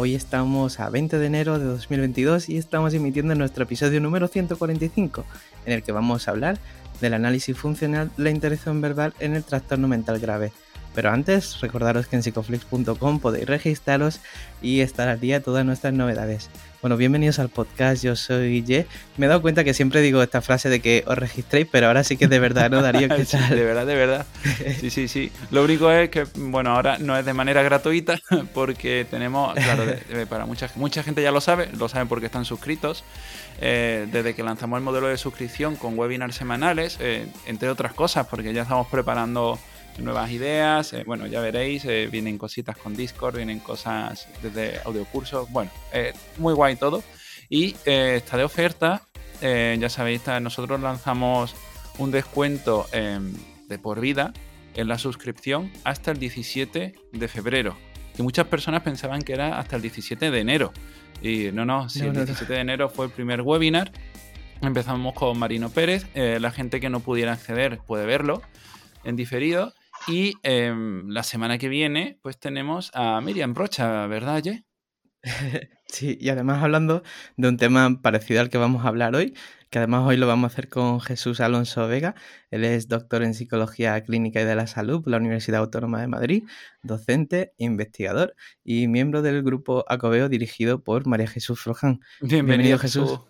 Hoy estamos a 20 de enero de 2022 y estamos emitiendo nuestro episodio número 145, en el que vamos a hablar del análisis funcional de la interacción verbal en el trastorno mental grave. Pero antes, recordaros que en psicoflix.com podéis registraros y estar al día de todas nuestras novedades. Bueno, bienvenidos al podcast, yo soy Ye. Me he dado cuenta que siempre digo esta frase de que os registréis, pero ahora sí que de verdad, ¿no, Darío? sí, de verdad, de verdad. Sí, sí, sí. Lo único es que, bueno, ahora no es de manera gratuita porque tenemos, claro, para mucha, mucha gente ya lo sabe, lo saben porque están suscritos. Eh, desde que lanzamos el modelo de suscripción con webinars semanales, eh, entre otras cosas, porque ya estamos preparando nuevas ideas. Eh, bueno, ya veréis, eh, vienen cositas con Discord, vienen cosas desde audiocursos. Bueno, eh, muy guay todo. Y está de oferta, ya sabéis, nosotros lanzamos un descuento em, de por vida en la suscripción hasta el 17 de febrero. Y muchas personas pensaban que era hasta el 17 de enero. Y no, no, si el 17 de enero fue el primer webinar. Empezamos con Marino Pérez. la gente que no pudiera acceder puede verlo en diferido. Y em, la semana que viene, pues tenemos a Miriam Rocha, ¿verdad, Ye? Sí, y además hablando de un tema parecido al que vamos a hablar hoy, que además hoy lo vamos a hacer con Jesús Alonso Vega. Él es doctor en Psicología Clínica y de la Salud por la Universidad Autónoma de Madrid, docente, investigador y miembro del grupo Acobeo dirigido por María Jesús Froján. Bienvenido, Jesús.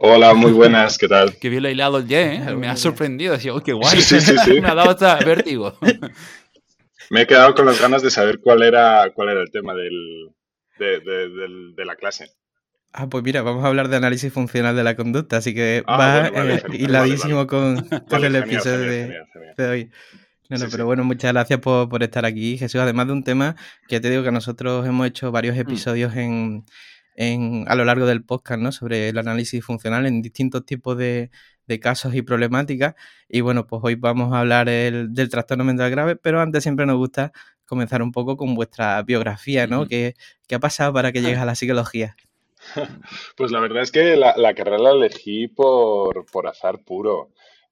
Hola, muy buenas, ¿qué tal? Qué bien lo hilado el ¿eh? me ha sorprendido. Decía, oh, qué guay. Sí, sí, sí, me ha dado hasta vértigo. me he quedado con las ganas de saber cuál era, cuál era el tema del, de, la clase. Ah, pues mira, vamos a hablar de análisis funcional de la conducta, así que ah, va eh, hiladísimo Con, el episodio de, hoy. No, no, pero bueno, muchas gracias por, por, estar aquí, Jesús. Además de un tema que te digo que nosotros hemos hecho varios mm. episodios en, a lo largo del podcast, ¿no? Sobre el análisis funcional en distintos tipos de, casos y problemáticas. Y bueno, pues hoy vamos a hablar del trastorno mental grave, pero antes siempre nos gusta comenzar un poco con vuestra biografía, ¿no? ¿Qué, ha pasado para que llegues a la psicología? Pues la verdad es que la, la carrera la elegí por, por azar puro.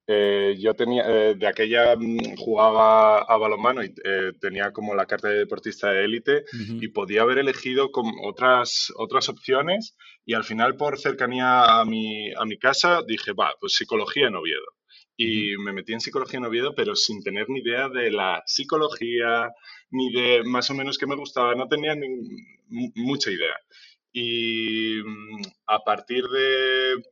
Eh, yo tenía, eh, de aquella mm, jugaba a balonmano y eh, tenía como la carta de deportista de élite y podía haber elegido con otras, otras opciones y al final por cercanía a mi, a mi casa dije, va, pues psicología en Oviedo. Y me metí en psicología en Oviedo, pero sin tener ni idea de la psicología, ni de más o menos qué me gustaba, no tenía ni, mucha idea. Y mm, a partir de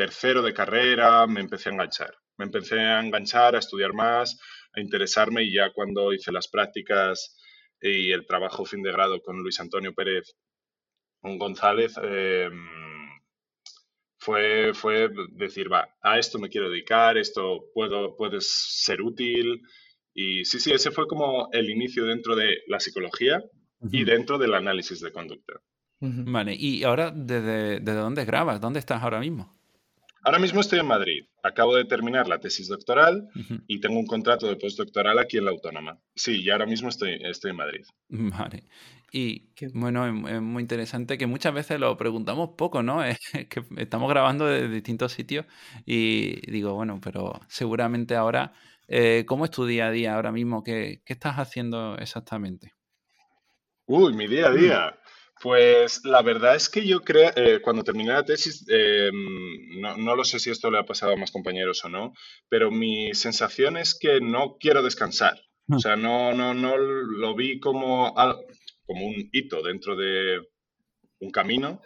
tercero de carrera me empecé a enganchar. Me empecé a enganchar, a estudiar más, a interesarme y ya cuando hice las prácticas y el trabajo fin de grado con Luis Antonio Pérez González, em, fue, fue decir, va, a esto me quiero dedicar, esto puedo, puede ser útil. Y sí, sí, ese fue como el inicio dentro de la psicología y dentro del análisis de conducta. Vale, y ahora, ¿desde, ¿desde dónde grabas? ¿Dónde estás ahora mismo? Ahora mismo estoy en Madrid. Acabo de terminar la tesis doctoral y tengo un contrato de postdoctoral aquí en la Autónoma. Sí, y ahora mismo estoy, estoy en Madrid. Vale. Y bueno, es muy interesante que muchas veces lo preguntamos poco, ¿no? Es que estamos grabando de distintos sitios y digo, bueno, pero seguramente ahora, eh, ¿cómo es tu día a día ahora mismo? ¿Qué, qué estás haciendo exactamente? Uy, mi día a día. Pues la verdad es que yo creo, eh, cuando terminé la tesis, em, no, lo sé si esto le ha pasado a más compañeros o no, pero mi sensación es que no quiero descansar. O sea, no, no, no lo vi como, como un hito dentro de un camino,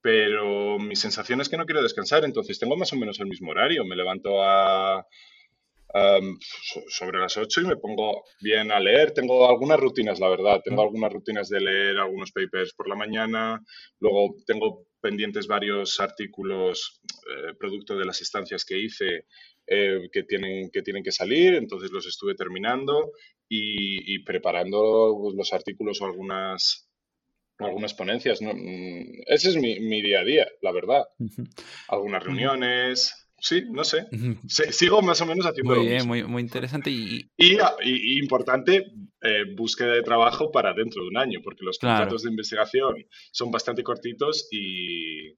pero mi sensación es que no quiero descansar, entonces tengo más o menos el mismo horario. Me levanto a sobre las 8 y me pongo bien a leer. Tengo algunas rutinas, la verdad. Tengo algunas rutinas de leer algunos papers por la mañana. Luego tengo pendientes varios artículos eh, producto de las estancias que hice eh, que, tienen, que tienen que salir. Entonces los estuve terminando y, preparando los artículos o algunas algunas ponencias. ¿no? Mm, ese es mi, mi día a día, la verdad. Algunas reuniones, sí, no sé. sigo más o menos haciendo Muy bien, muy, muy interesante. Y, y, importante, eh, búsqueda de trabajo para dentro de un año, porque los contratos de investigación son bastante cortitos y,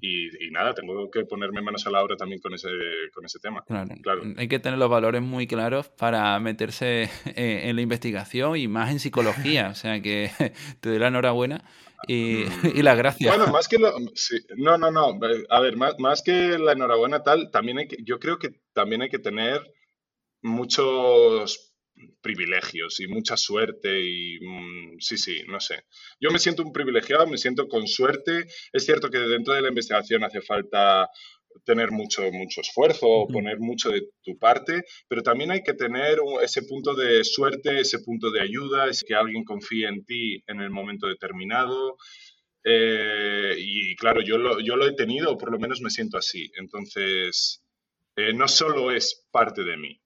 y, nada, tengo que ponerme manos a la obra también con ese, con ese tema. Claro. Hay que tener los valores muy claros para meterse eh, en la investigación y más en psicología. o sea que te doy la enhorabuena y, y las gracias. Bueno, más que lo, no, no, no. A ver, más, más que la enhorabuena tal, también hay que, yo creo que también hay que tener muchos privilegios y mucha suerte y mm, sí, sí, no sé. Yo me siento un privilegiado, me siento con suerte. Es cierto que dentro de la investigación hace falta tener mucho, mucho esfuerzo, poner mucho de tu parte, pero también hay que tener ese punto de suerte, ese punto de ayuda, es que alguien confíe en ti en el momento determinado. Eh, y claro, yo lo, yo lo he tenido, o por lo menos me siento así. Entonces, eh, no solo es parte de mí,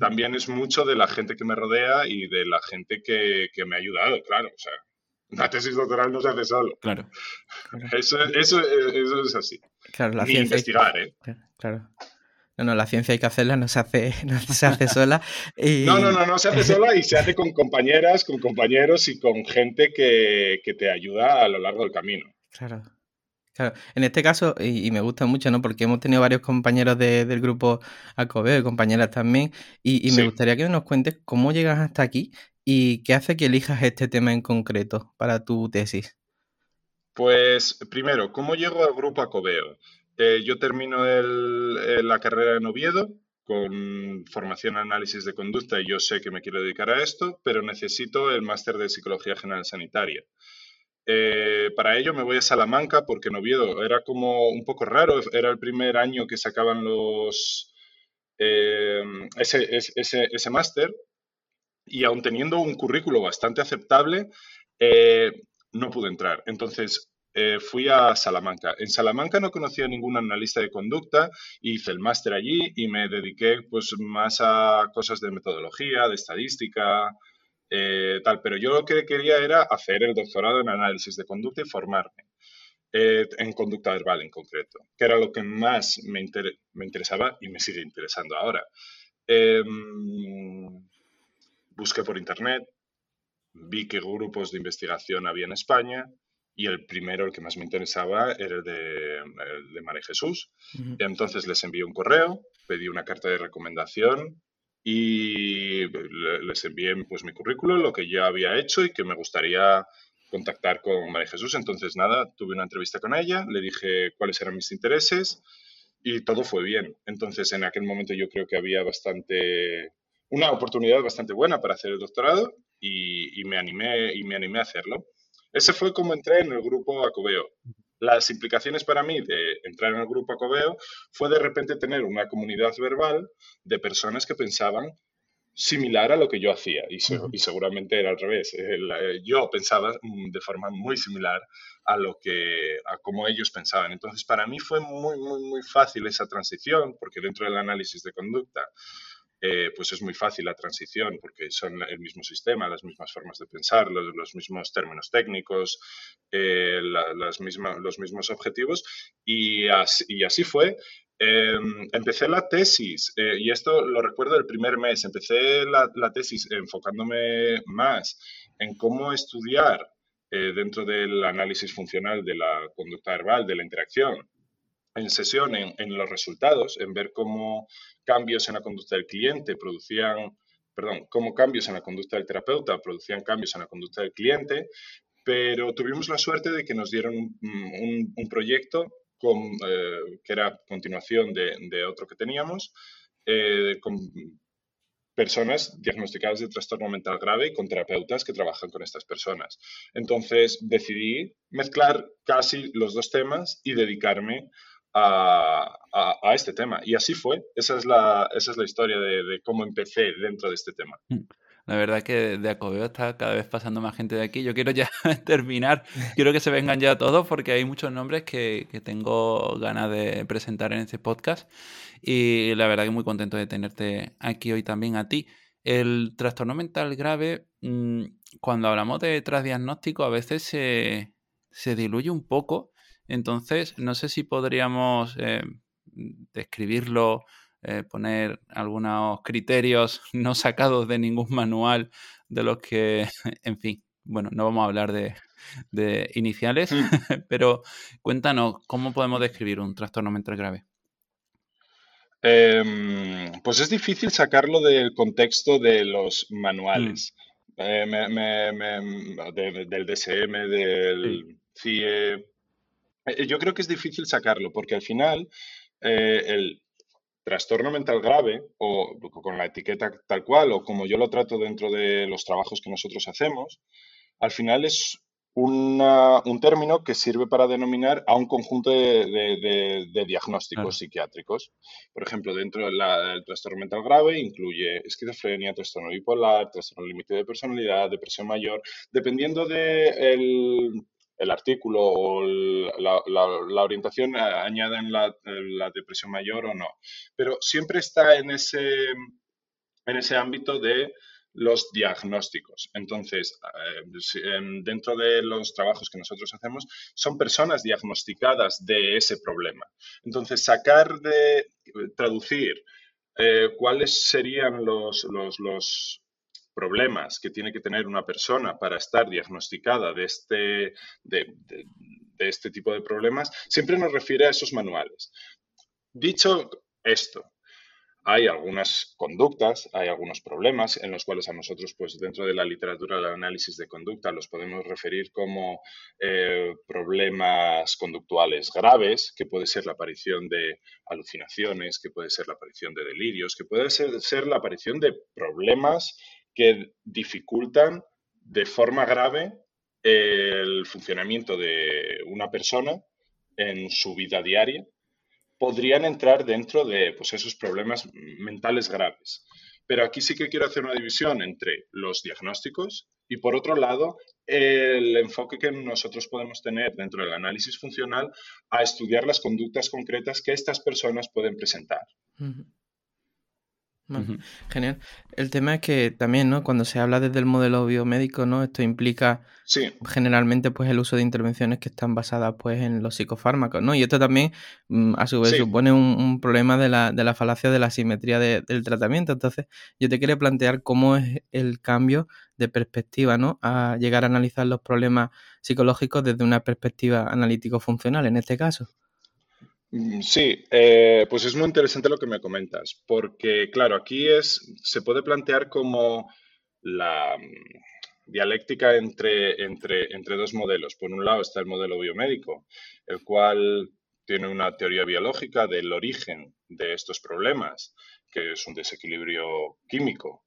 también es mucho de la gente que me rodea y de la gente que, me ha ayudado, claro. O sea, una tesis doctoral no se hace solo. Claro. Eso, eso, eso es así. Claro, la Ni investigar, ¿eh? Claro. No, no, la ciencia hay que hacerla, no se hace, no se hace sola. No, no, no, no se hace sola y se hace con compañeras, con compañeros y con gente que, que te ayuda a lo largo del camino. Claro. Claro, en este caso, y, me gusta mucho, ¿no? Porque hemos tenido varios compañeros del grupo Acobeo y compañeras también, y, me gustaría que nos cuentes cómo llegas hasta aquí y qué hace que elijas este tema en concreto para tu tesis. Pues primero, ¿cómo llego al grupo Acobeo? Eh, yo termino la carrera en Oviedo con formación en análisis de conducta y yo sé que me quiero dedicar a esto, pero necesito el máster de Psicología General Sanitaria. Eh, para ello me voy a Salamanca porque en Oviedo era como un poco raro, era el primer año que sacaban los eh, ese, ese, máster y aún teniendo un currículo bastante aceptable, eh, no pude entrar. Entonces fui a Salamanca. En Salamanca no conocía a ningún analista de conducta, hice el máster allí y me dediqué pues más a cosas de metodología, de estadística, eh, tal, pero yo lo que quería era hacer el doctorado en análisis de conducta y formarme eh, en conducta verbal en concreto, que era lo que más me, me interesaba y me sigue interesando ahora. Busqué por internet, vi qué grupos de investigación había en España y el primero, el que más me interesaba, era el de, de María Jesús. Entonces les envié un correo, pedí una carta de recomendación y les envié pues, mi currículum, lo que ya había hecho y que me gustaría contactar con María Jesús. Entonces, nada, tuve una entrevista con ella, le dije cuáles eran mis intereses y todo fue bien. Entonces, en aquel momento yo creo que había bastante, una oportunidad bastante buena para hacer el doctorado y, y me, animé, y me animé a hacerlo. Ese fue como entré en el grupo Acobeo las implicaciones para mí de entrar en el grupo Acobeo fue de repente tener una comunidad verbal de personas que pensaban similar a lo que yo hacía y, seguramente era al revés. Eh, yo pensaba mm, de forma muy similar a lo que a cómo ellos pensaban. Entonces para mí fue muy muy muy fácil esa transición porque dentro del análisis de conducta eh, pues es muy fácil la transición porque son el mismo sistema, las mismas formas de pensar, los, mismos términos técnicos, eh, las mismas, los mismos objetivos y así, así fue. Em, empecé la tesis eh, y esto lo recuerdo el primer mes. Empecé la tesis enfocándome más en cómo estudiar dentro del análisis funcional de la conducta verbal, de la interacción, en sesión en, los resultados, en ver cómo cambios en la conducta del cliente producían, perdón, cómo cambios en la conducta del terapeuta producían cambios en la conducta del cliente, pero tuvimos la suerte de que nos dieron un, proyecto con, eh, que era continuación de, otro que teníamos, eh, con personas diagnosticadas de trastorno mental grave y con terapeutas que trabajan con estas personas. Entonces decidí mezclar casi los dos temas y dedicarme a, este tema. Y así fue. Esa es la, esa es la historia de, cómo empecé dentro de este tema. Mm. La verdad que de Acobeo está cada vez pasando más gente de aquí. Yo quiero ya terminar. Quiero que se vengan ya todos porque hay muchos nombres que, tengo ganas de presentar en este podcast. Y la verdad que muy contento de tenerte aquí hoy también a ti. El trastorno mental grave mm, cuando hablamos de transdiagnóstico a veces se, se diluye un poco. Entonces, no sé si podríamos eh, describirlo, eh, poner algunos criterios no sacados de ningún manual de los que, en fin, bueno, no vamos a hablar de, de iniciales, mm. pero cuéntanos, ¿cómo podemos describir un trastorno mental grave? Em, pues es difícil sacarlo del contexto de los manuales. Mm. Eh, del DSM, del CIE. Eh, yo creo que es difícil sacarlo porque al final eh, el trastorno mental grave o con la etiqueta tal cual o como yo lo trato dentro de los trabajos que nosotros hacemos, al final es un término que sirve para denominar a un conjunto de, diagnósticos psiquiátricos. Por ejemplo, dentro del trastorno mental grave incluye esquizofrenia, trastorno bipolar, trastorno límite de personalidad, depresión mayor, dependiendo del el artículo o la, orientación añaden la, la depresión mayor o no. Pero siempre está en ese, en ese ámbito de los diagnósticos. Entonces, eh, em, dentro de los trabajos que nosotros hacemos, son personas diagnosticadas de ese problema. Entonces, sacar de, traducir eh, cuáles serían los, los, problemas que tiene que tener una persona para estar diagnosticada de este, de, este tipo de problemas, siempre nos refiere a esos manuales. Dicho esto, hay algunas conductas, hay algunos problemas en los cuales a nosotros, pues dentro de la literatura del análisis de conducta, los podemos referir como eh, problemas conductuales graves, que puede ser la aparición de alucinaciones, que puede ser la aparición de delirios, que puede ser, ser la aparición de problemas que dificultan de forma grave el funcionamiento de una persona en su vida diaria podrían entrar dentro de pues, esos problemas mentales graves. Pero aquí sí que quiero hacer una división entre los diagnósticos y, por otro lado, el enfoque que nosotros podemos tener dentro del análisis funcional a estudiar las conductas concretas que estas personas pueden presentar. Genial. El tema es que también, ¿no? Cuando se habla desde el modelo biomédico, ¿no? Esto implica generalmente pues el uso de intervenciones que están basadas pues en los psicofármacos, ¿no? Y esto también mm, a su vez supone un, problema de la, de la, falacia de la simetría del tratamiento. Entonces, yo te quería plantear cómo es el cambio de perspectiva, ¿no? A llegar a analizar los problemas psicológicos desde una perspectiva analítico-funcional en este caso. Mm, sí, eh, pues es muy interesante lo que me comentas, porque claro, aquí es, se puede plantear como la mm, dialéctica entre, entre, entre dos modelos. Por un lado está el modelo biomédico, el cual tiene una teoría biológica del origen de estos problemas, que es un desequilibrio químico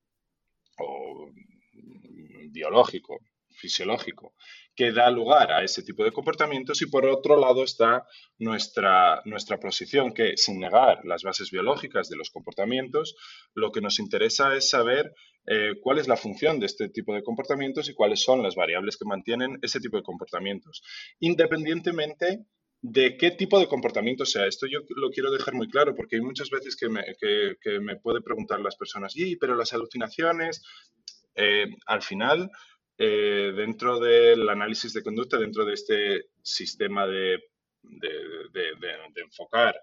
o mm, biológico, fisiológico, que da lugar a ese tipo de comportamientos y por otro lado está nuestra, nuestra posición que sin negar las bases biológicas de los comportamientos, lo que nos interesa es saber eh, cuál es la función de este tipo de comportamientos y cuáles son las variables que mantienen ese tipo de comportamientos, independientemente de qué tipo de comportamiento sea. Esto yo lo quiero dejar muy claro porque hay muchas veces que me, que, me puede preguntar las personas, y pero las alucinaciones, eh, al final eh, dentro del análisis de conducta, dentro de este sistema de, enfocar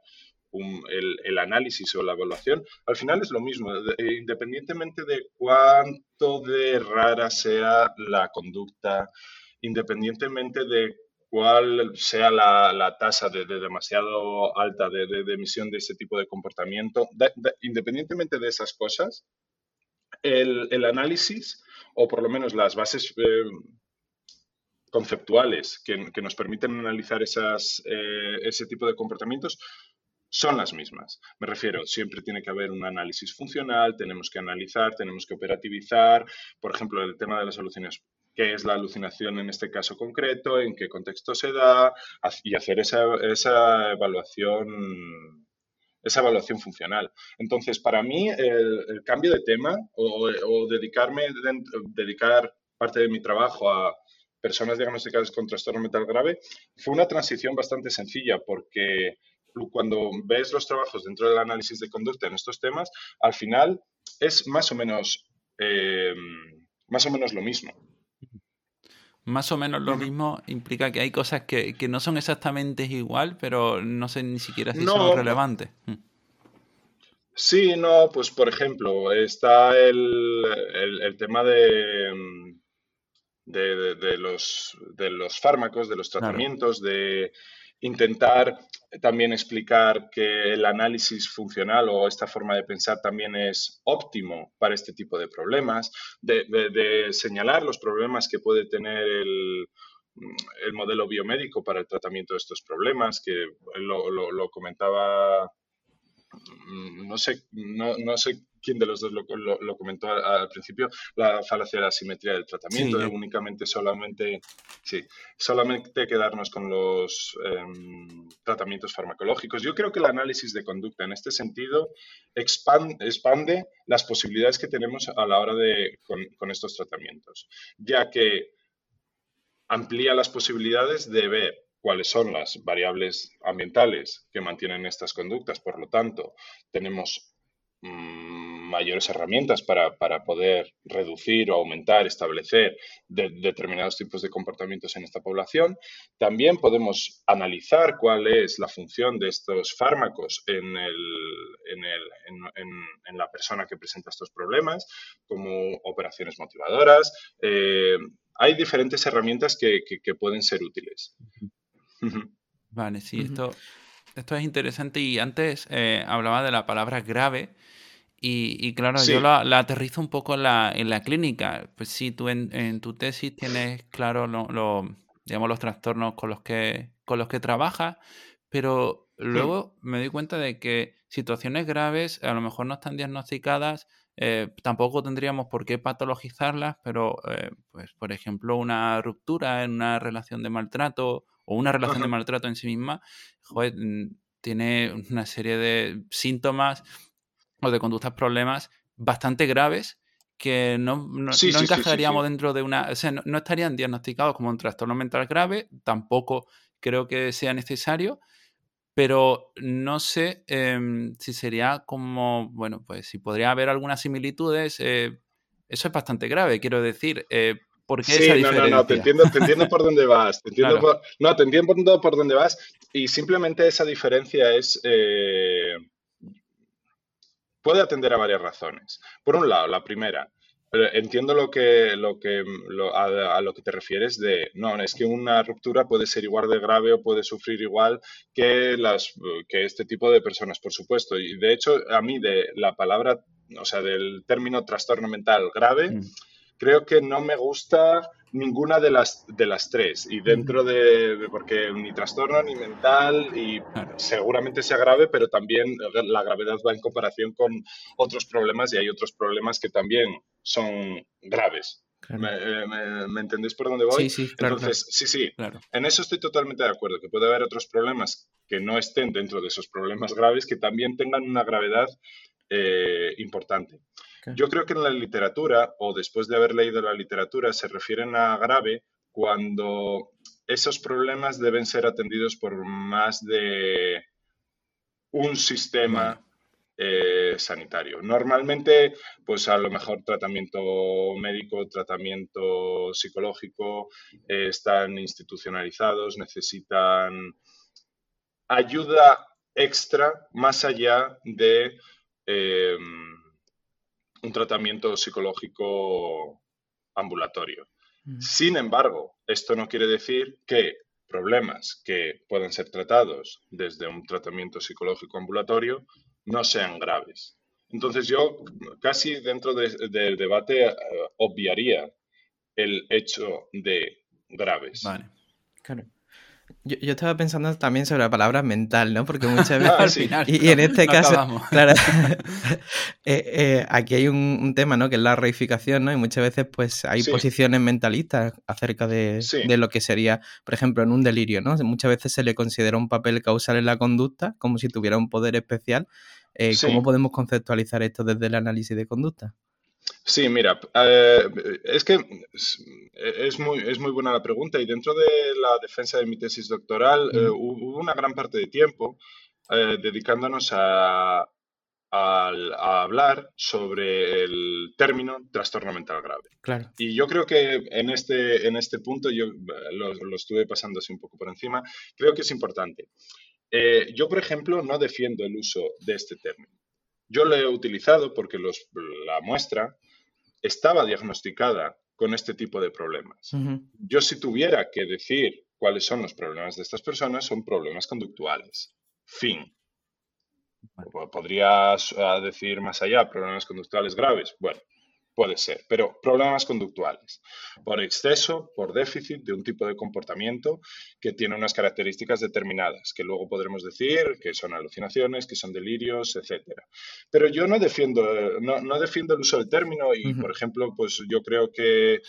el, análisis o la evaluación, al final es lo mismo, independientemente de cuánto de rara sea la conducta, independientemente de cuál sea la, tasa de, demasiado alta de, emisión de ese tipo de comportamiento, independientemente de esas cosas, el análisis o por lo menos las bases eh, conceptuales que, nos permiten analizar esas, eh, ese tipo de comportamientos son las mismas. Me refiero, siempre tiene que haber un análisis funcional, tenemos que analizar, tenemos que operativizar, por ejemplo, el tema de las alucinaciones qué es la alucinación en este caso concreto, en qué contexto se da y hacer esa, esa evaluación esa evaluación funcional. Entonces, para mí, el, cambio de tema o, dedicarme, dedicar parte de mi trabajo a personas diagnosticadas con trastorno mental grave fue una transición bastante sencilla porque cuando ves los trabajos dentro del análisis de conducta en estos temas, al final es más o menos, eh, más o menos lo mismo. Más o menos lo mismo implica que hay cosas que, no son exactamente igual, pero no sé ni siquiera si son relevantes. Mm. Sí, no, pues por ejemplo, está el, tema de, de, los, de los fármacos, de los tratamientos, de intentar también explicar que el análisis funcional o esta forma de pensar también es óptimo para este tipo de problemas, de, señalar los problemas que puede tener el, el, modelo biomédico para el tratamiento de estos problemas, que lo, lo comentaba Mm, no sé, no, no, sé quién de los dos lo, lo, comentó al, principio, la falacia de la simetría del tratamiento, únicamente solamente, sí, solamente quedarnos con los em, tratamientos farmacológicos. Yo creo que el análisis de conducta en este sentido expande, expande las posibilidades que tenemos a la hora de con, con estos tratamientos, ya que amplía las posibilidades de ver cuáles son las variables ambientales que mantienen estas conductas. Por lo tanto, tenemos mm, mayores herramientas para, poder reducir o aumentar, establecer determinados tipos de comportamientos en esta población. También podemos analizar cuál es la función de estos fármacos en, la persona que presenta estos problemas, como operaciones motivadoras. Eh, hay diferentes herramientas que pueden ser útiles. Vale, sí, esto, esto es interesante. Y antes eh, hablaba de la palabra grave. Y, claro, yo la, aterrizo un poco en la, en la clínica. Pues sí, tú en, tu tesis tienes claro lo, digamos, los trastornos con los que, con los que trabajas, pero luego me doy cuenta de que situaciones graves a lo mejor no están diagnosticadas, eh, tampoco tendríamos por qué patologizarlas, pero, eh, pues, por ejemplo, una ruptura en una relación de maltrato o una relación de maltrato en sí misma, mm, tiene una serie de síntomas o de conductas problemas bastante graves que no, no, encajaríamos dentro de una... O sea, no, estarían diagnosticados como un trastorno mental grave, tampoco creo que sea necesario, pero no sé em, si sería como, bueno, pues si podría haber algunas similitudes, eh, eso es bastante grave, quiero decir, eh, ¿Por qué sí, no, no, no, te entiendo, te entiendo por dónde vas. Te entiendo por, no, te entiendo por dónde vas. Y simplemente esa diferencia es. Eh, puede atender a varias razones. Por un lado, la primera, entiendo lo que, lo que, a, lo que te refieres de, no, es que una ruptura puede ser igual de grave o puede sufrir igual que, las, que este tipo de personas, por supuesto. Y de hecho, a mí de la palabra, o sea, del término trastorno mental grave, mm creo que no me gusta ninguna de las, de las tres. Y dentro de, porque ni trastorno ni mental, y seguramente sea grave, pero también la gravedad va en comparación con otros problemas y hay otros problemas que también son graves. ¿Me, me, entendéis por dónde voy? Sí, sí, claro. Entonces, sí, sí, en eso estoy totalmente de acuerdo, que puede haber otros problemas que no estén dentro de esos problemas graves que también tengan una gravedad eh, importante. Yo creo que en la literatura, o después de haber leído la literatura, se refieren a grave cuando esos problemas deben ser atendidos por más de un sistema eh, sanitario. Normalmente, pues a lo mejor tratamiento médico, tratamiento psicológico, eh, están institucionalizados, necesitan ayuda extra más allá de em, un tratamiento psicológico ambulatorio. Mm. Sin embargo, esto no quiere decir que problemas que pueden ser tratados desde un tratamiento psicológico ambulatorio no sean graves. Entonces yo casi dentro del debate eh, obviaría el hecho de graves. Vale, claro. Yo, estaba pensando también sobre la palabra mental, ¿no? Porque muchas veces... y, en este caso, claro, eh, eh, aquí hay un, tema, ¿no? Que es la reificación, ¿no? Y muchas veces, pues, hay posiciones mentalistas acerca de, lo que sería, por ejemplo, en un delirio, ¿no? Muchas veces se le considera un papel causal en la conducta, como si tuviera un poder especial. Eh, ¿Cómo podemos conceptualizar esto desde el análisis de conducta? Sí, mira, eh, es que es muy, es muy buena la pregunta y dentro de la defensa de mi tesis doctoral eh, hubo una gran parte de tiempo eh, dedicándonos a a hablar sobre el término trastorno mental grave. Claro. Y yo creo que en este, en este punto, yo eh, lo, estuve pasando así un poco por encima, creo que es importante. Yo, por ejemplo, no defiendo el uso de este término. Yo lo he utilizado porque los, la muestra estaba diagnosticada con este tipo de problemas. Yo si tuviera que decir cuáles son los problemas de estas personas, son problemas conductuales. Fin. ¿Podrías ah, decir más allá problemas conductuales graves? Bueno, puede ser, pero problemas conductuales por exceso, por déficit de un tipo de comportamiento que tiene unas características determinadas, que luego podremos decir que son alucinaciones, que son delirios, etcétera. Pero yo no defiendo, no, defiendo el uso del término y, por ejemplo, pues yo creo que,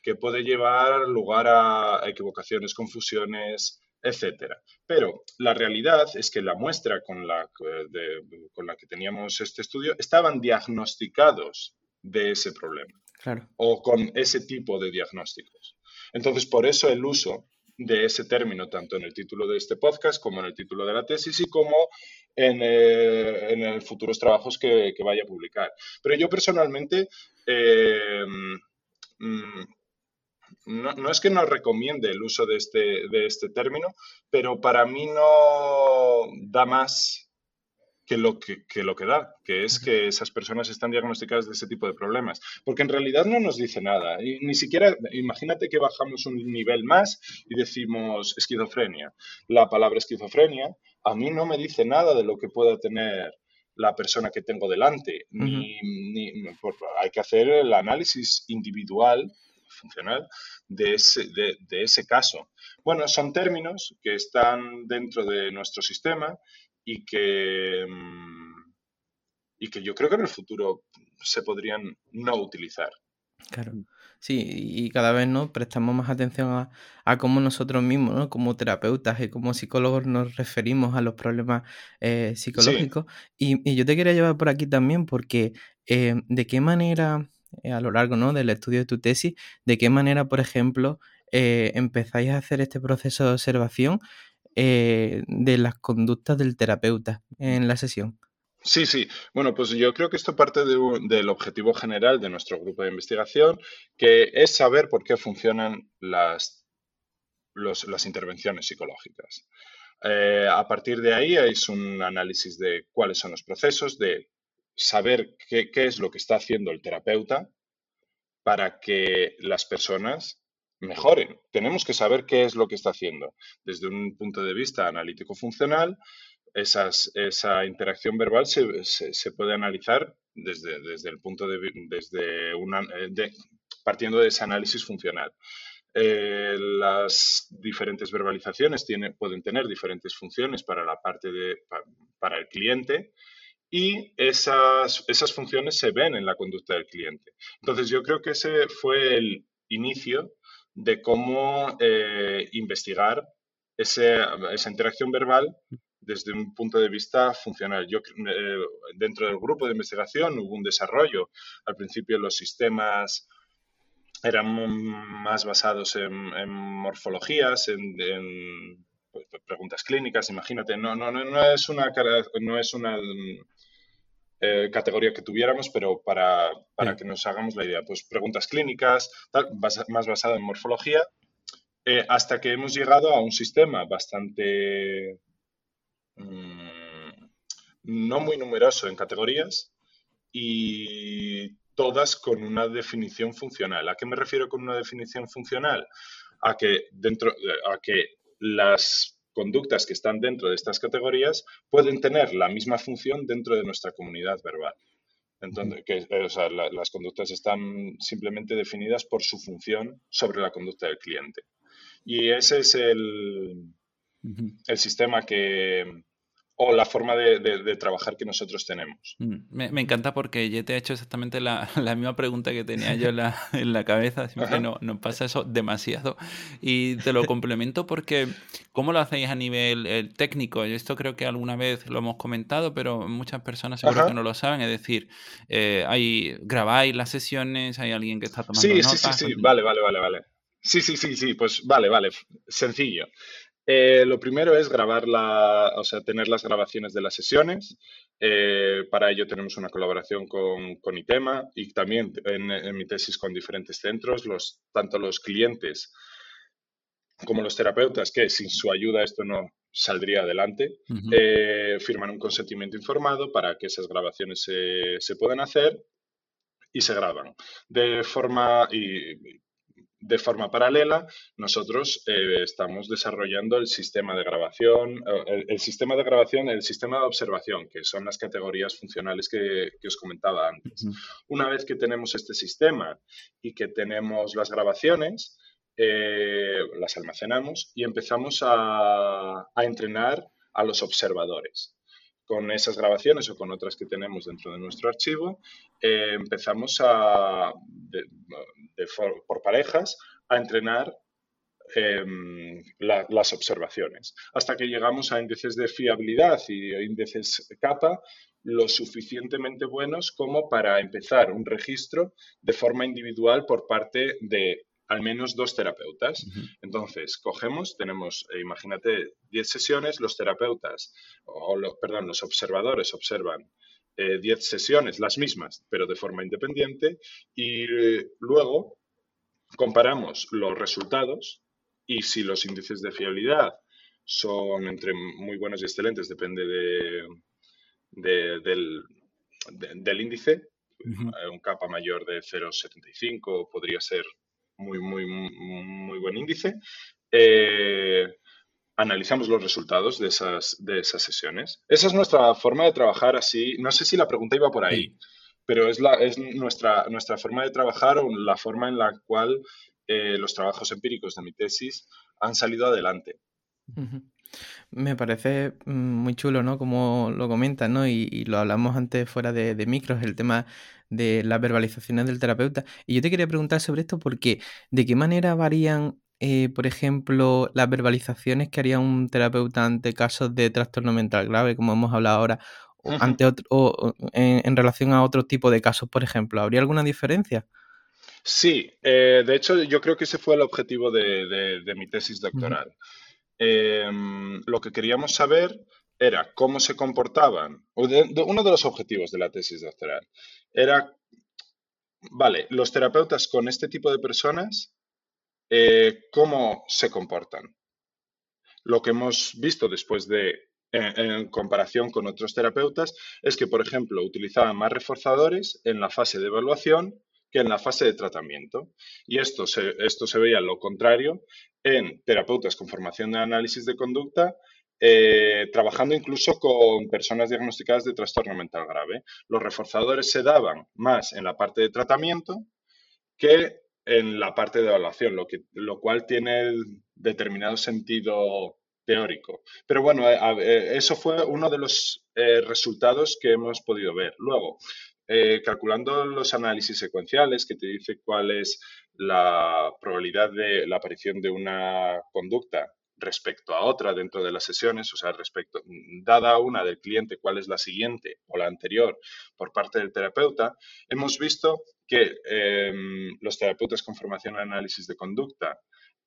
que puede llevar lugar a equivocaciones, confusiones, etcétera. Pero la realidad es que la muestra con la, con la que teníamos este estudio estaban diagnosticados de ese problema o con ese tipo de diagnósticos. Entonces, por eso el uso de ese término, tanto en el título de este podcast como en el título de la tesis y como en, eh, en futuros trabajos que, vaya a publicar. Pero yo personalmente eh, mm, no, es que no recomiende el uso de este, de este término, pero para mí no da más que lo que, lo que da, que es que esas personas están diagnosticadas de ese tipo de problemas. Porque en realidad no nos dice nada. Y ni siquiera, imagínate que bajamos un nivel más y decimos esquizofrenia. La palabra esquizofrenia a mí no me dice nada de lo que pueda tener la persona que tengo delante. ni, hay que hacer el análisis individual funcional de ese, de, ese caso. Bueno, son términos que están dentro de nuestro sistema y que, mm, y que yo creo que en el futuro se podrían no utilizar. Claro. Sí, y cada vez ¿no? prestamos más atención a, cómo nosotros mismos, ¿no? como terapeutas y como psicólogos, nos referimos a los problemas eh, psicológicos. Y, yo te quería llevar por aquí también porque eh, de qué manera eh, a lo largo ¿no? del estudio de tu tesis, de qué manera, por ejemplo, eh, empezáis a hacer este proceso de observación eh, de las conductas del terapeuta en la sesión. Sí, sí. Bueno, pues yo creo que esto parte del objetivo general de nuestro grupo de investigación, que es saber por qué funcionan las, las intervenciones psicológicas. a partir de ahí es un análisis de cuáles son los procesos, de saber qué, es lo que está haciendo el terapeuta para que las personas mejoren. Tenemos que saber qué es lo que está haciendo. Desde un punto de vista analítico-funcional, esa interacción verbal se, puede analizar desde, desde, el punto de desde una, eh, partiendo de ese análisis funcional. Eh, las diferentes verbalizaciones pueden tener diferentes funciones para la parte de, para el cliente y esas, esas funciones se ven en la conducta del cliente. Entonces yo creo que ese fue el inicio de cómo eh, investigar esa interacción verbal desde un punto de vista funcional. Yo, eh, dentro del grupo de investigación hubo un desarrollo. Al principio los sistemas eran más basados en, morfologías, en, pues, preguntas clínicas, imagínate. No, no, no, es una, no es una eh, categoría que tuviéramos, pero para, que nos hagamos la idea. Pues preguntas clínicas, más basado en morfología, eh, hasta que hemos llegado a un sistema bastante mm, no muy numeroso en categorías y todas con una definición funcional. ¿A qué me refiero con una definición funcional? A que dentro, a que las conductas que están dentro de estas categorías pueden tener la misma función dentro de nuestra comunidad verbal. Entonces, que, eh, las conductas están simplemente definidas por su función sobre la conducta del cliente. Y ese es el, el sistema que, o la forma de, trabajar que nosotros tenemos. Mm, me, encanta porque yo te he hecho exactamente la, misma pregunta que tenía yo en la, en la cabeza. Siempre no, nos pasa eso demasiado. Y te lo complemento porque, ¿cómo lo hacéis a nivel eh, técnico? Esto creo que alguna vez lo hemos comentado, pero muchas personas seguro que no lo saben. Es decir, eh, hay, grabáis las sesiones, hay alguien que está tomando sí, notas. Sí, sí, sí, vale, vale, vale, vale. Sí, sí, sí, sí, pues vale, vale, sencillo. Eh, lo primero es grabar la, o sea, tener las grabaciones de las sesiones. Eh, para ello tenemos una colaboración con, con ITEMA y también en, mi tesis con diferentes centros, los, tanto los clientes como los terapeutas, que sin su ayuda esto no saldría adelante, eh, firman un consentimiento informado para que esas grabaciones se, se puedan hacer y se graban. De forma, y de forma paralela, nosotros eh, estamos desarrollando el sistema de grabación, eh, el, sistema de grabación, el sistema de observación, que son las categorías funcionales que, os comentaba antes. Una vez que tenemos este sistema y que tenemos las grabaciones, eh, las almacenamos y empezamos a, entrenar a los observadores con esas grabaciones o con otras que tenemos dentro de nuestro archivo, empezamos a, por parejas a entrenar em, las observaciones, hasta que llegamos a índices de fiabilidad y índices capa lo suficientemente buenos como para empezar un registro de forma individual por parte de al menos dos terapeutas. Entonces, cogemos, tenemos, eh, imagínate, 10 sesiones, los terapeutas, o los, perdón, los observadores observan 10 eh, sesiones, las mismas, pero de forma independiente, y eh, luego comparamos los resultados y si los índices de fiabilidad son entre muy buenos y excelentes, depende de, del, del, índice, un capa mayor de 0,75 podría ser muy, muy, muy buen índice. Eh, analizamos los resultados de esas, de esas sesiones. Esa es nuestra forma de trabajar así. No sé si la pregunta iba por ahí, pero es, la, es nuestra, nuestra forma de trabajar o la forma en la cual eh, los trabajos empíricos de mi tesis han salido adelante. Me parece mm, muy chulo, ¿no? Como lo comentas, ¿no? Y, lo hablamos antes fuera de, de, micros, el tema de las verbalizaciones del terapeuta. Y yo te quería preguntar sobre esto porque, ¿de qué manera varían eh, por ejemplo, las verbalizaciones que haría un terapeuta ante casos de trastorno mental grave, como hemos hablado ahora, o, ante o, en, relación a otro tipo de casos, por ejemplo? ¿Habría alguna diferencia? Sí, eh, de hecho yo creo que ese fue el objetivo de, mi tesis doctoral. Em, lo que queríamos saber era cómo se comportaban, uno de los objetivos de la tesis doctoral era, vale, los terapeutas con este tipo de personas eh, cómo se comportan. Lo que hemos visto después de, en, comparación con otros terapeutas, es que, por ejemplo, utilizaban más reforzadores en la fase de evaluación que en la fase de tratamiento. Y esto se, esto se veía lo contrario en terapeutas con formación de análisis de conducta eh, trabajando incluso con personas diagnosticadas de trastorno mental grave. Los reforzadores se daban más en la parte de tratamiento que en la parte de evaluación, lo, que, lo cual tiene determinado sentido teórico. Pero bueno, eh, eh, eso fue uno de los resultados que hemos podido ver. Luego, calculando los análisis secuenciales, que te dice cuál es la probabilidad de la aparición de una conducta respecto a otra dentro de las sesiones, o sea, respecto, dada una del cliente, cuál es la siguiente o la anterior por parte del terapeuta, hemos visto que em, los terapeutas con formación en análisis de conducta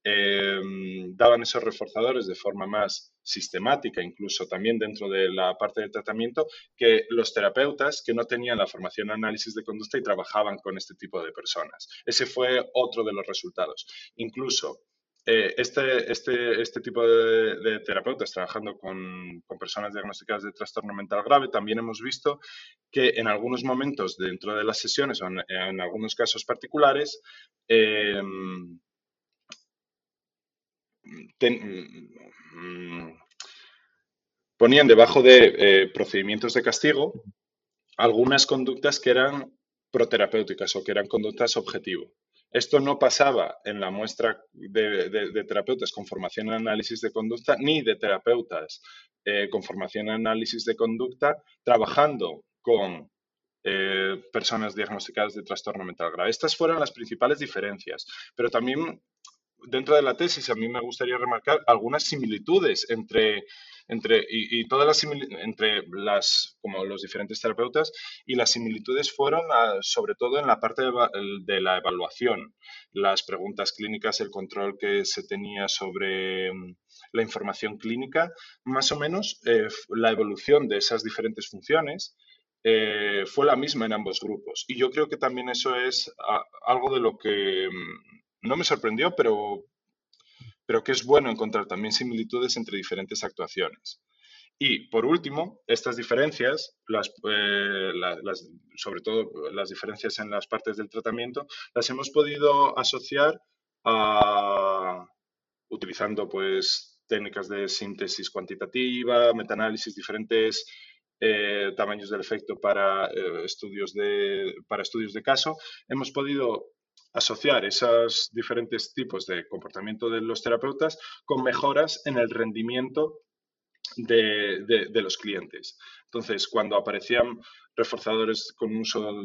em, daban esos reforzadores de forma más sistemática, incluso también dentro de la parte de tratamiento, que los terapeutas que no tenían la formación en análisis de conducta y trabajaban con este tipo de personas. Ese fue otro de los resultados. Incluso eh, este, este, este tipo de, terapeutas trabajando con, personas diagnosticadas de trastorno mental grave, también hemos visto que en algunos momentos dentro de las sesiones o en, algunos casos particulares, em, mm, ponían debajo de eh, procedimientos de castigo algunas conductas que eran proterapéuticas o que eran conductas objetivo. Esto no pasaba en la muestra de, terapeutas con formación en análisis de conducta ni de terapeutas eh, con formación en análisis de conducta trabajando con eh, personas diagnosticadas de trastorno mental grave. Estas fueron las principales diferencias, pero también dentro de la tesis a mí me gustaría remarcar algunas similitudes entre entre, y, todas las entre las, como los diferentes terapeutas, y las similitudes fueron sobre todo en la parte de, la evaluación, las preguntas clínicas, el control que se tenía sobre, la información clínica, más o menos eh, la evolución de esas diferentes funciones eh, fue la misma en ambos grupos. Y yo creo que también eso es algo de lo que mm, no me sorprendió, pero, pero que es bueno encontrar también similitudes entre diferentes actuaciones. Y por último, estas diferencias, las, eh, sobre todo las diferencias en las partes del tratamiento, las hemos podido asociar a, utilizando pues técnicas de síntesis cuantitativa, metaanálisis, diferentes eh, tamaños del efecto para, eh, estudios de, para estudios de caso, hemos podido asociar esos diferentes tipos de comportamiento de los terapeutas con mejoras en el rendimiento de, los clientes. Entonces, cuando aparecían reforzadores con un uso,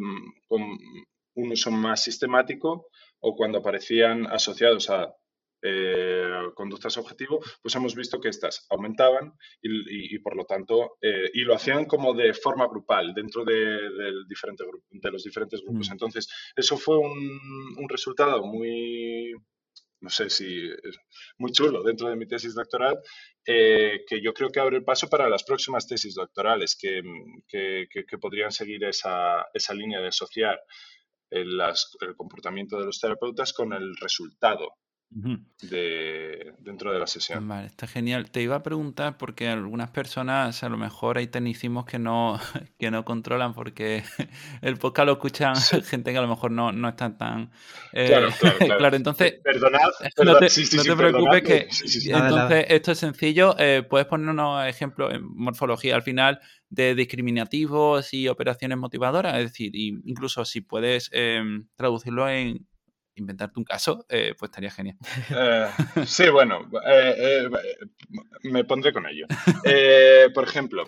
más sistemático o cuando aparecían asociados a eh, conductas objetivo, pues hemos visto que estas aumentaban y, por lo tanto, eh, y lo hacían como de forma grupal dentro de, diferente de los diferentes grupos. Mm. Entonces, eso fue un resultado muy, no sé si es muy chulo dentro de mi tesis doctoral, eh, que yo creo que abre el paso para las próximas tesis doctorales que, podrían seguir esa, esa, línea de asociar el, el comportamiento de los terapeutas con el resultado de, dentro de la sesión. Vale, está genial. Te iba a preguntar porque algunas personas a lo mejor hay tecnicismos que no, que no controlan porque el podcast lo escuchan gente que a lo mejor no, no están tan... Eh, claro, claro, claro. entonces... Perdonad, no te, no te preocupes que... Entonces, esto es sencillo. Eh, puedes poner unos ejemplos en morfología al final de discriminativos y operaciones motivadoras. Es decir, incluso si puedes em, traducirlo en inventarte un caso, eh, pues estaría genial. Eh, sí, bueno, eh, me pondré con ello. por ejemplo,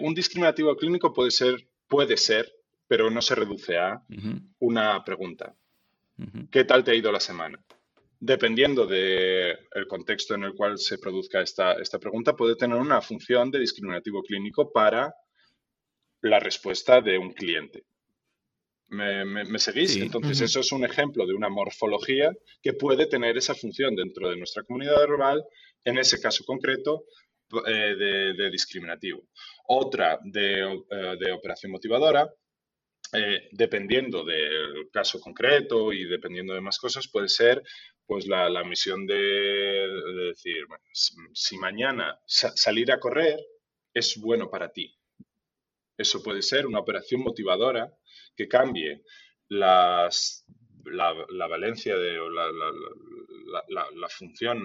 un discriminativo clínico puede ser, puede ser, pero no se reduce a una pregunta. ¿Qué tal te ha ido la semana? Dependiendo del contexto en el cual se produzca esta, esta pregunta, puede tener una función de discriminativo clínico para la respuesta de un cliente. ¿Me, seguís? Entonces, eso es un ejemplo de una morfología que puede tener esa función dentro de nuestra comunidad verbal, en ese caso concreto, eh, de, discriminativo. Otra de, eh, operación motivadora, eh, dependiendo del caso concreto y dependiendo de más cosas, puede ser pues la, misión de, decir, si mañana salir a correr es bueno para ti. Eso puede ser una operación motivadora que cambie las, la, valencia de la, función,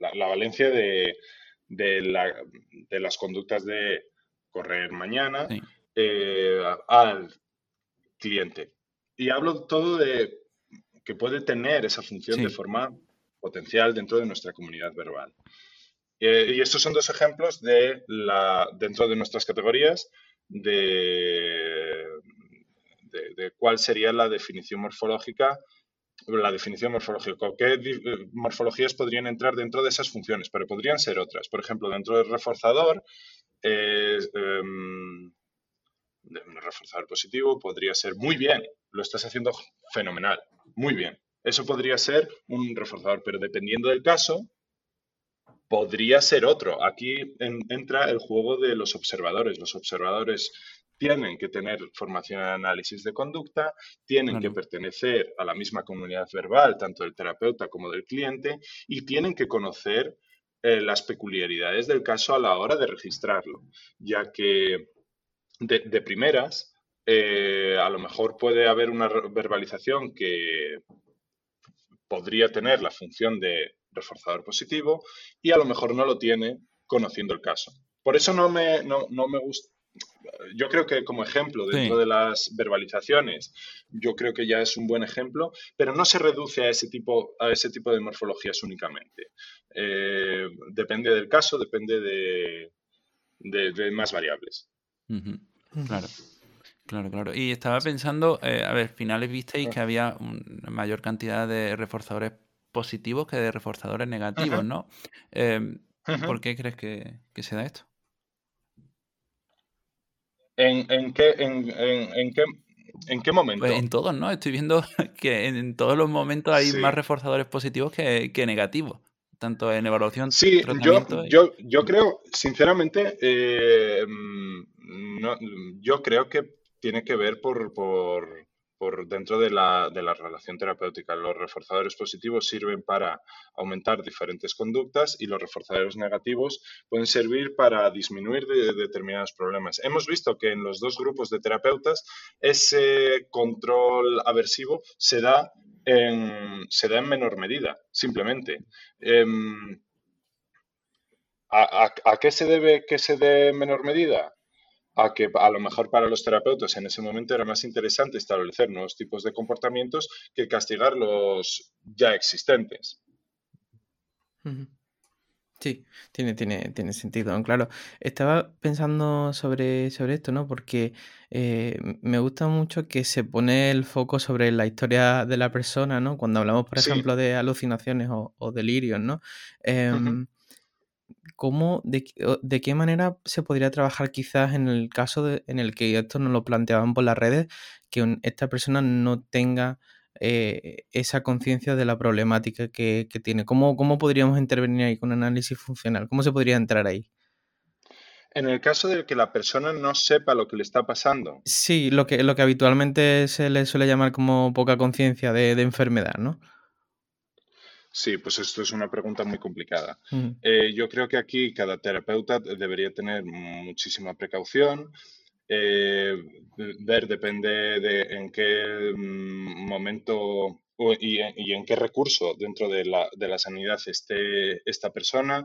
la, valencia de, de, las conductas de correr mañana eh, al cliente. Y hablo todo de que puede tener esa función de forma potencial dentro de nuestra comunidad verbal. Eh, y estos son dos ejemplos de la, dentro de nuestras categorías de, cuál sería la definición morfológica la definición morfológica. ¿Qué morfologías podrían entrar dentro de esas funciones? Pero podrían ser otras. Por ejemplo, dentro del reforzador, eh, un reforzador positivo podría ser muy bien, lo estás haciendo fenomenal, muy bien. Eso podría ser un reforzador, pero dependiendo del caso, podría ser otro. Aquí entra el juego de los observadores. Los observadores tienen que tener formación en análisis de conducta, tienen que pertenecer a la misma comunidad verbal, tanto del terapeuta como del cliente, y tienen que conocer eh, las peculiaridades del caso a la hora de registrarlo, ya que de, primeras eh, a lo mejor puede haber una verbalización que podría tener la función de reforzador positivo y a lo mejor no lo tiene conociendo el caso. Por eso no me, no, me gusta. Yo creo que como ejemplo dentro de las verbalizaciones, yo creo que ya es un buen ejemplo, pero no se reduce a ese tipo, a ese tipo de morfologías únicamente. Eh, depende del caso, depende de, de, más variables. Claro. Claro, claro. Y estaba pensando, eh, a ver, finales visteis que había una mayor cantidad de reforzadores positivos que de reforzadores negativos, ¿no? Em, ¿Por qué crees que, se da esto? ¿En, qué, en, qué, ¿En qué momento? Pues en todos, ¿no? Estoy viendo que en todos los momentos hay más reforzadores positivos que, negativos, tanto en evaluación. Sí, yo, yo, yo creo, sinceramente, eh, mm, no, yo creo que tiene que ver por, por por dentro de la, de la, relación terapéutica. Los reforzadores positivos sirven para aumentar diferentes conductas y los reforzadores negativos pueden servir para disminuir determinados problemas. Hemos visto que en los dos grupos de terapeutas ese control aversivo se da en, menor medida, simplemente. Em, ¿a, a, qué se debe que se dé en menor medida? A que a lo mejor para los terapeutas en ese momento era más interesante establecer nuevos tipos de comportamientos que castigar los ya existentes. Sí, tiene, tiene, tiene sentido, claro. Estaba pensando sobre, sobre esto, ¿no? Porque eh, me gusta mucho que se pone el foco sobre la historia de la persona, ¿no? Cuando hablamos, por ejemplo, de alucinaciones o, delirios, ¿no? Em, ¿Cómo, de, de, qué manera se podría trabajar quizás en el caso en el que esto nos lo planteaban por las redes, que esta persona no tenga eh, esa conciencia de la problemática que, tiene? ¿Cómo, ¿Cómo, podríamos intervenir ahí con análisis funcional? ¿Cómo se podría entrar ahí? En el caso de que la persona no sepa lo que le está pasando. Sí, lo que, lo que habitualmente se le suele llamar como poca conciencia de, de enfermedad, ¿no? Sí, pues esto es una pregunta muy complicada. Eh, yo creo que aquí cada terapeuta debería tener muchísima precaución. Eh, ver depende de en qué mm, momento y, en qué recurso dentro de la, de la sanidad esté esta persona.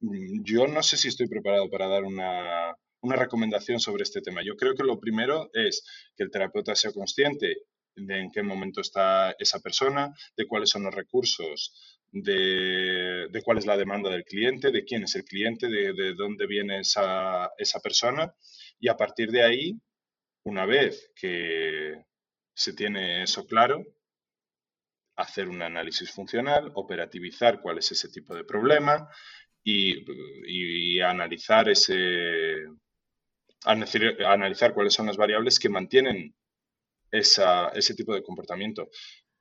Mm, yo no sé si estoy preparado para dar una, una recomendación sobre este tema. Yo creo que lo primero es que el terapeuta sea consciente de en qué momento está esa persona, de cuáles son los recursos, de, cuál es la demanda del cliente, de quién es el cliente, de, dónde viene esa, esa persona. Y a partir de ahí, una vez que se tiene eso claro, hacer un análisis funcional, operativizar cuál es ese tipo de problema y, analizar ese analizar cuáles son las variables que mantienen ese tipo de comportamiento.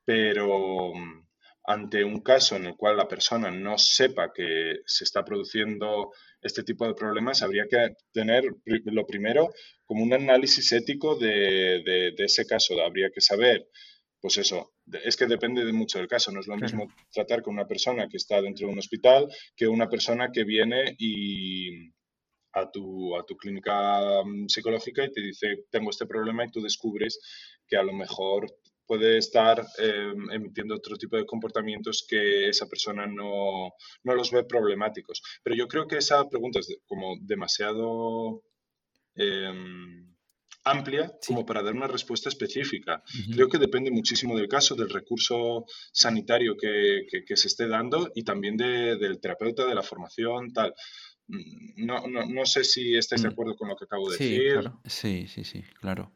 Pero mm, ante un caso en el cual la persona no sepa que se está produciendo este tipo de problemas, habría que tener lo primero como un análisis ético de, ese caso. Habría que saber, pues eso, es que depende de mucho del caso. No es lo mismo tratar con una persona que está dentro de un hospital que una persona que viene y a tu, a tu clínica mm, psicológica y te dice, tengo este problema y tú descubres que a lo mejor puede estar em, emitiendo otro tipo de comportamientos que esa persona no, los ve problemáticos. Pero yo creo que esa pregunta es como demasiado em, amplia como para dar una respuesta específica. Creo que depende muchísimo del caso, del recurso sanitario que, se esté dando y también del terapeuta, de la formación, tal. Mm, no, no, sé si estáis de mm. acuerdo con lo que acabo de decir. Sí, sí, sí, claro.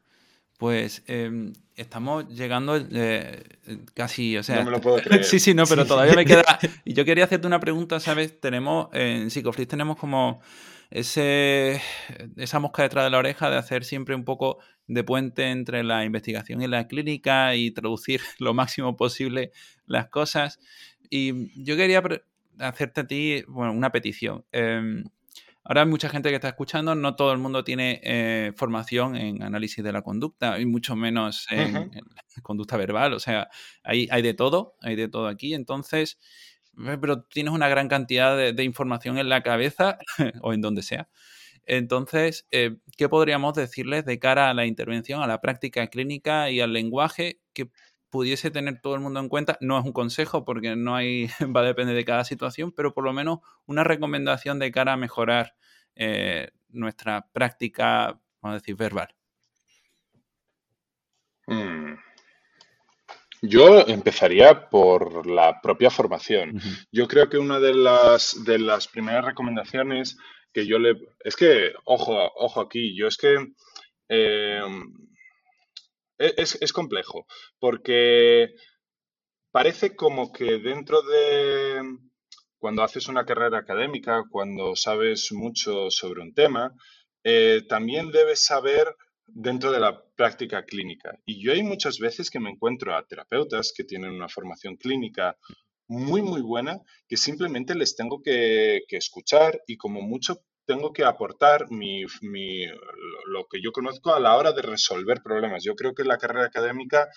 Pues em, estamos llegando eh, casi, o sea... No me lo puedo creer. sí, sí, no, pero todavía me queda... Y yo quería hacerte una pregunta, ¿sabes? Tenemos, en Psicoflix tenemos como ese, esa mosca detrás de la oreja de hacer siempre un poco de puente entre la investigación y la clínica y traducir lo máximo posible las cosas. Y yo quería hacerte a ti, bueno, una petición. Em, Ahora hay mucha gente que está escuchando, no todo el mundo tiene eh, formación en análisis de la conducta y mucho menos en, conducta verbal. O sea, hay, hay, de todo, hay de todo aquí. Entonces, pero tienes una gran cantidad de, información en la cabeza o en donde sea. Entonces, eh, ¿qué podríamos decirles de cara a la intervención, a la práctica clínica y al lenguaje que pudiese tener todo el mundo en cuenta. No es un consejo porque no hay, va a depender de cada situación, pero por lo menos una recomendación de cara a mejorar eh, nuestra práctica, vamos a decir, verbal. Mm. Yo empezaría por la propia formación. Yo creo que una de las, de las primeras recomendaciones que yo le... Es que, ojo, ojo aquí, yo es que... Eh, e, es, complejo, porque parece como que dentro de cuando haces una carrera académica, cuando sabes mucho sobre un tema, eh, también debes saber dentro de la práctica clínica. Y yo hay muchas veces que me encuentro a terapeutas que tienen una formación clínica muy, muy buena, que simplemente les tengo que, escuchar y como mucho tengo que aportar mi, lo que yo conozco a la hora de resolver problemas. Yo creo que la carrera académica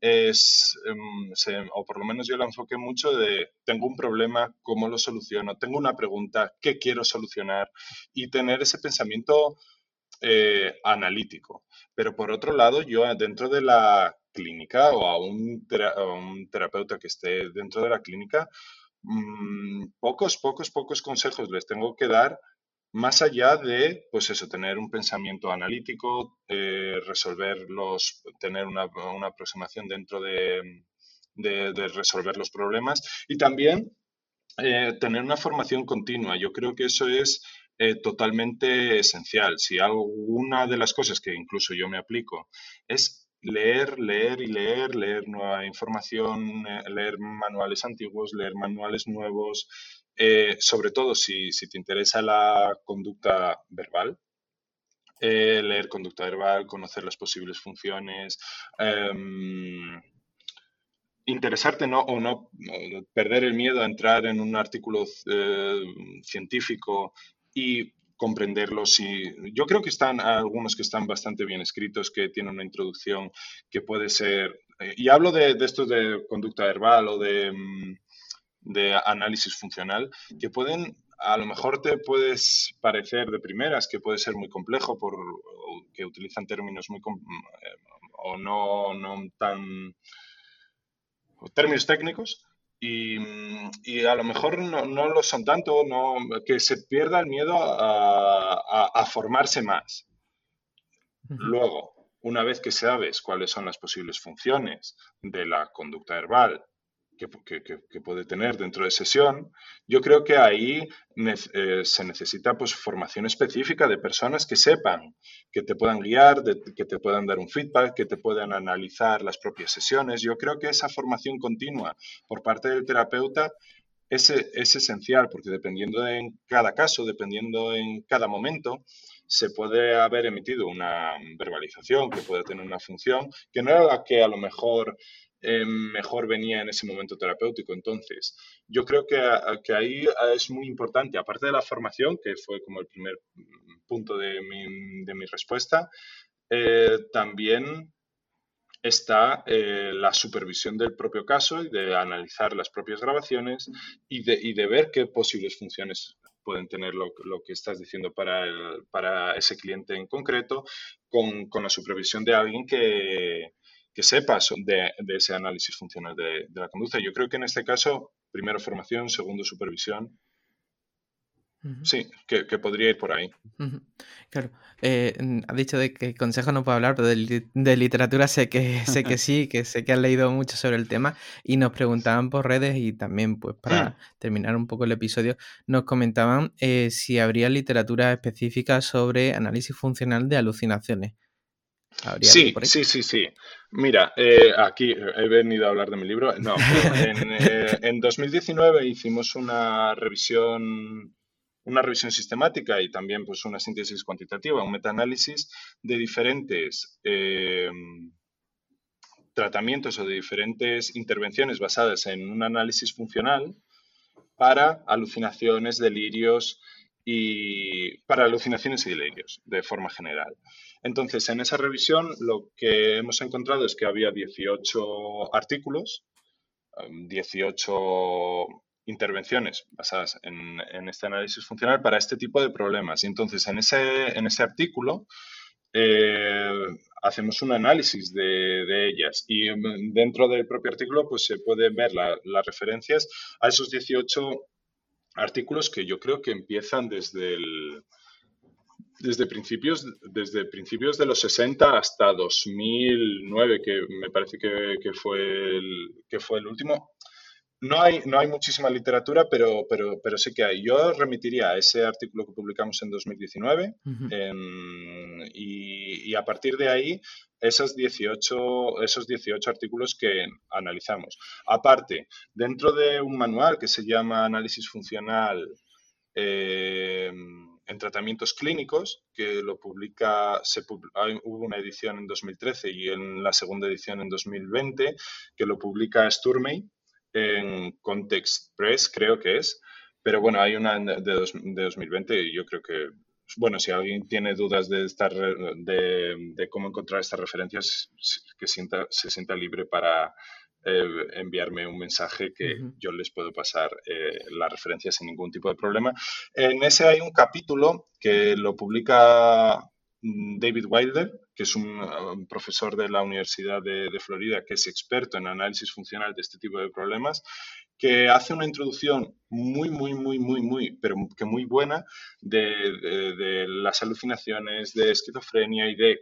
es, em, o por lo menos yo la enfoqué mucho de, tengo un problema, ¿cómo lo soluciono? Tengo una pregunta, ¿qué quiero solucionar? Y tener ese pensamiento eh, analítico. Pero por otro lado, yo dentro de la clínica o a un, terapeuta que esté dentro de la clínica, mm, pocos, pocos, pocos consejos les tengo que dar más allá de, pues eso, tener un pensamiento analítico, eh, resolver los, tener una, aproximación dentro de, resolver los problemas y también eh, tener una formación continua. Yo creo que eso es eh, totalmente esencial. Si alguna de las cosas que incluso yo me aplico es leer, leer y leer, leer nueva información, leer manuales antiguos, leer manuales nuevos, eh, sobre todo si, te interesa la conducta verbal, leer conducta verbal, conocer las posibles funciones, em, interesarte no, o no, perder el miedo a entrar en un artículo científico y comprenderlos y yo creo que están algunos que están bastante bien escritos, que tienen una introducción que puede ser, eh, y hablo de, de estos de conducta verbal o de, mm, de análisis funcional, que pueden a lo mejor te puedes parecer de primeras que puede ser muy complejo por que utilizan términos muy eh, o no, no tan términos técnicos, y, a lo mejor no, lo son tanto, no, que se pierda el miedo a, formarse más. Luego, una vez que sabes cuáles son las posibles funciones de la conducta verbal que, puede tener dentro de sesión, yo creo que ahí eh, se necesita pues, formación específica de personas que sepan, que te puedan guiar, que te puedan dar un feedback, que te puedan analizar las propias sesiones. Yo creo que esa formación continua por parte del terapeuta es, es esencial porque dependiendo en cada caso, dependiendo en cada momento, se puede haber emitido una verbalización que puede tener una función que no era la que a lo mejor eh, mejor venía en ese momento terapéutico. Entonces, yo creo que, que, ahí es muy importante, aparte de la formación, que fue como el primer punto de mi, de mi respuesta, eh, también está eh, la supervisión del propio caso y de analizar las propias grabaciones y de, y de ver qué posibles funciones pueden tener lo, lo que estás diciendo para, el, para ese cliente en concreto, con, con la supervisión de alguien que, que sepas de, ese análisis funcional de, la conducta. Yo creo que en este caso, primero formación, segundo supervisión. Sí, que, podría ir por ahí. Claro. Eh, ha dicho de que consejo no puedo hablar, pero de, literatura sé que, sé que sí, que sé que has leído mucho sobre el tema y nos preguntaban por redes y también, pues para mm. terminar un poco el episodio, nos comentaban eh, si habría literatura específica sobre análisis funcional de alucinaciones. Sí, sí, sí, sí. Mira, eh, aquí he venido a hablar de mi libro. No, en, 2019 eh, hicimos una revisión, una revisión sistemática y también pues una síntesis cuantitativa, un metaanálisis de diferentes eh, tratamientos o de diferentes intervenciones basadas en un análisis funcional para alucinaciones, delirios y para alucinaciones y delirios de forma general. Entonces, en esa revisión lo que hemos encontrado es que había 18 artículos, 18 em, intervenciones basadas en, este análisis funcional para este tipo de problemas. Y entonces, en ese, en ese artículo eh, hacemos un análisis de, ellas y em, dentro del propio artículo pues se puede ver las referencias a esos 18 artículos que yo creo que empiezan desde el desde principios, desde principios de los 60 hasta 2009, que me parece que, fue, el, que fue el último. No hay, no hay muchísima literatura, pero, pero, pero sí que hay. Yo remitiría a ese artículo que publicamos en 2019 y, y, a partir de ahí esos 18, esos 18 artículos que analizamos. Aparte, dentro de un manual que se llama Análisis Funcional eh, en tratamientos clínicos, que lo publica, se, hubo una edición en 2013 y en la segunda edición en 2020, que lo publica Sturmey en Context Press, creo que es. Pero bueno, hay una de, 2020 y yo creo que, bueno, si alguien tiene dudas de, estar, de, cómo encontrar estas referencias, que sienta, se sienta libre para eh, enviarme un mensaje que yo les puedo pasar eh, la referencia sin ningún tipo de problema. En ese hay un capítulo que lo publica mm, David Wilder, que es un, profesor de la Universidad de, Florida, que es experto en análisis funcional de este tipo de problemas, que hace una introducción muy, muy, muy, muy, muy, pero que muy buena de las alucinaciones, de esquizofrenia y de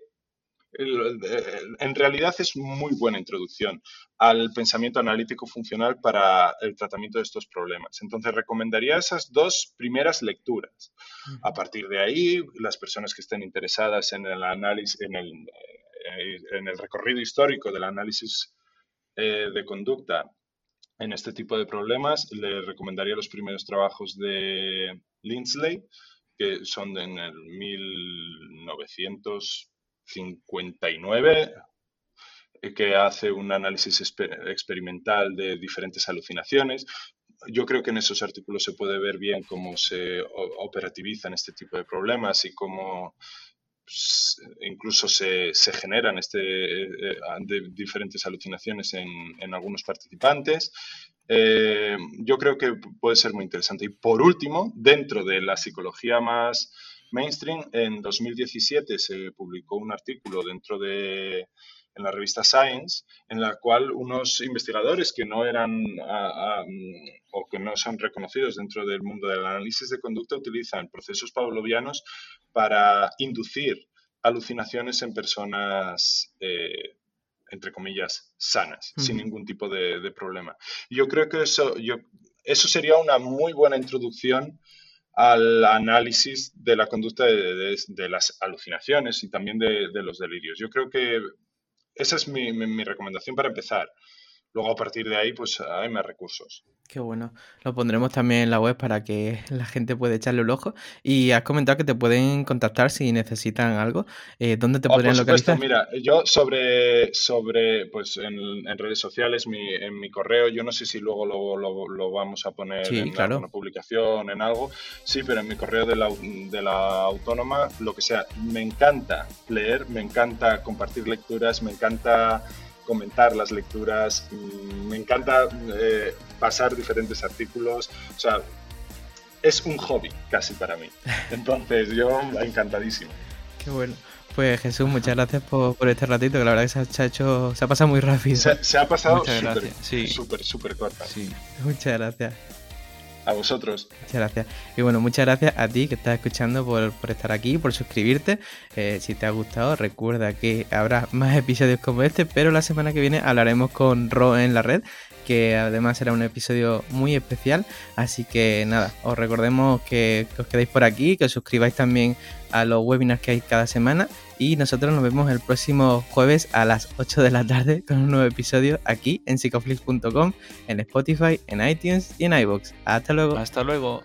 en realidad es muy buena introducción al pensamiento analítico funcional para el tratamiento de estos problemas. Entonces, recomendaría esas dos primeras lecturas. A partir de ahí, las personas que estén interesadas en el análisis, en el, eh, en el recorrido histórico del análisis eh, de conducta en este tipo de problemas, le recomendaría los primeros trabajos de Lindsley, que son en el 1900 59, eh, que hace un análisis experimental de diferentes alucinaciones. Yo creo que en esos artículos se puede ver bien cómo se operativizan este tipo de problemas y cómo incluso se, generan este, eh, diferentes alucinaciones en, algunos participantes. Eh, yo creo que puede ser muy interesante. Y por último, dentro de la psicología más mainstream. En 2017 se publicó un artículo dentro de en la revista Science, en la cual unos investigadores que no eran o que no son reconocidos dentro del mundo del análisis de conducta utilizan procesos pavlovianos para inducir alucinaciones en personas, eh, entre comillas, sanas, sin ningún tipo de, problema. Yo creo que eso, yo, eso sería una muy buena introducción al análisis de la conducta de, las alucinaciones y también de, los delirios. Yo creo que esa es mi recomendación para empezar. Luego a partir de ahí, pues hay más recursos. Qué bueno. Lo pondremos también en la web para que la gente pueda echarle un ojo. Y has comentado que te pueden contactar si necesitan algo. Eh, ¿Dónde te oh, podrían localizar? Mira, yo sobre, sobre pues en, redes sociales, mi, en mi correo, yo no sé si luego lo, lo, vamos a poner en una publicación, en algo. Sí, pero en mi correo de la, de la autónoma, lo que sea, me encanta leer, me encanta compartir lecturas, me encanta comentar las lecturas, mm, me encanta eh, pasar diferentes artículos, o sea, es un hobby casi para mí. Entonces yo encantadísimo. Qué bueno. Pues Jesús, muchas gracias por, este ratito, que la verdad que se ha, hecho, se ha pasado muy rápido. Se, ha pasado súper, súper corta. Sí. Muchas gracias. A vosotros. Muchas gracias. Y bueno, muchas gracias a ti que estás escuchando por, estar aquí, por suscribirte. Eh, si te ha gustado, recuerda que habrá más episodios como este, pero la semana que viene hablaremos con Ro en la red, que además será un episodio muy especial. Así que nada, os recordemos que os quedéis por aquí, que os suscribáis también a los webinars que hay cada semana y nosotros nos vemos el próximo jueves a las 8 de la tarde con un nuevo episodio aquí en psicoflix.com, en Spotify, en iTunes y en iBox. Hasta luego. Hasta luego.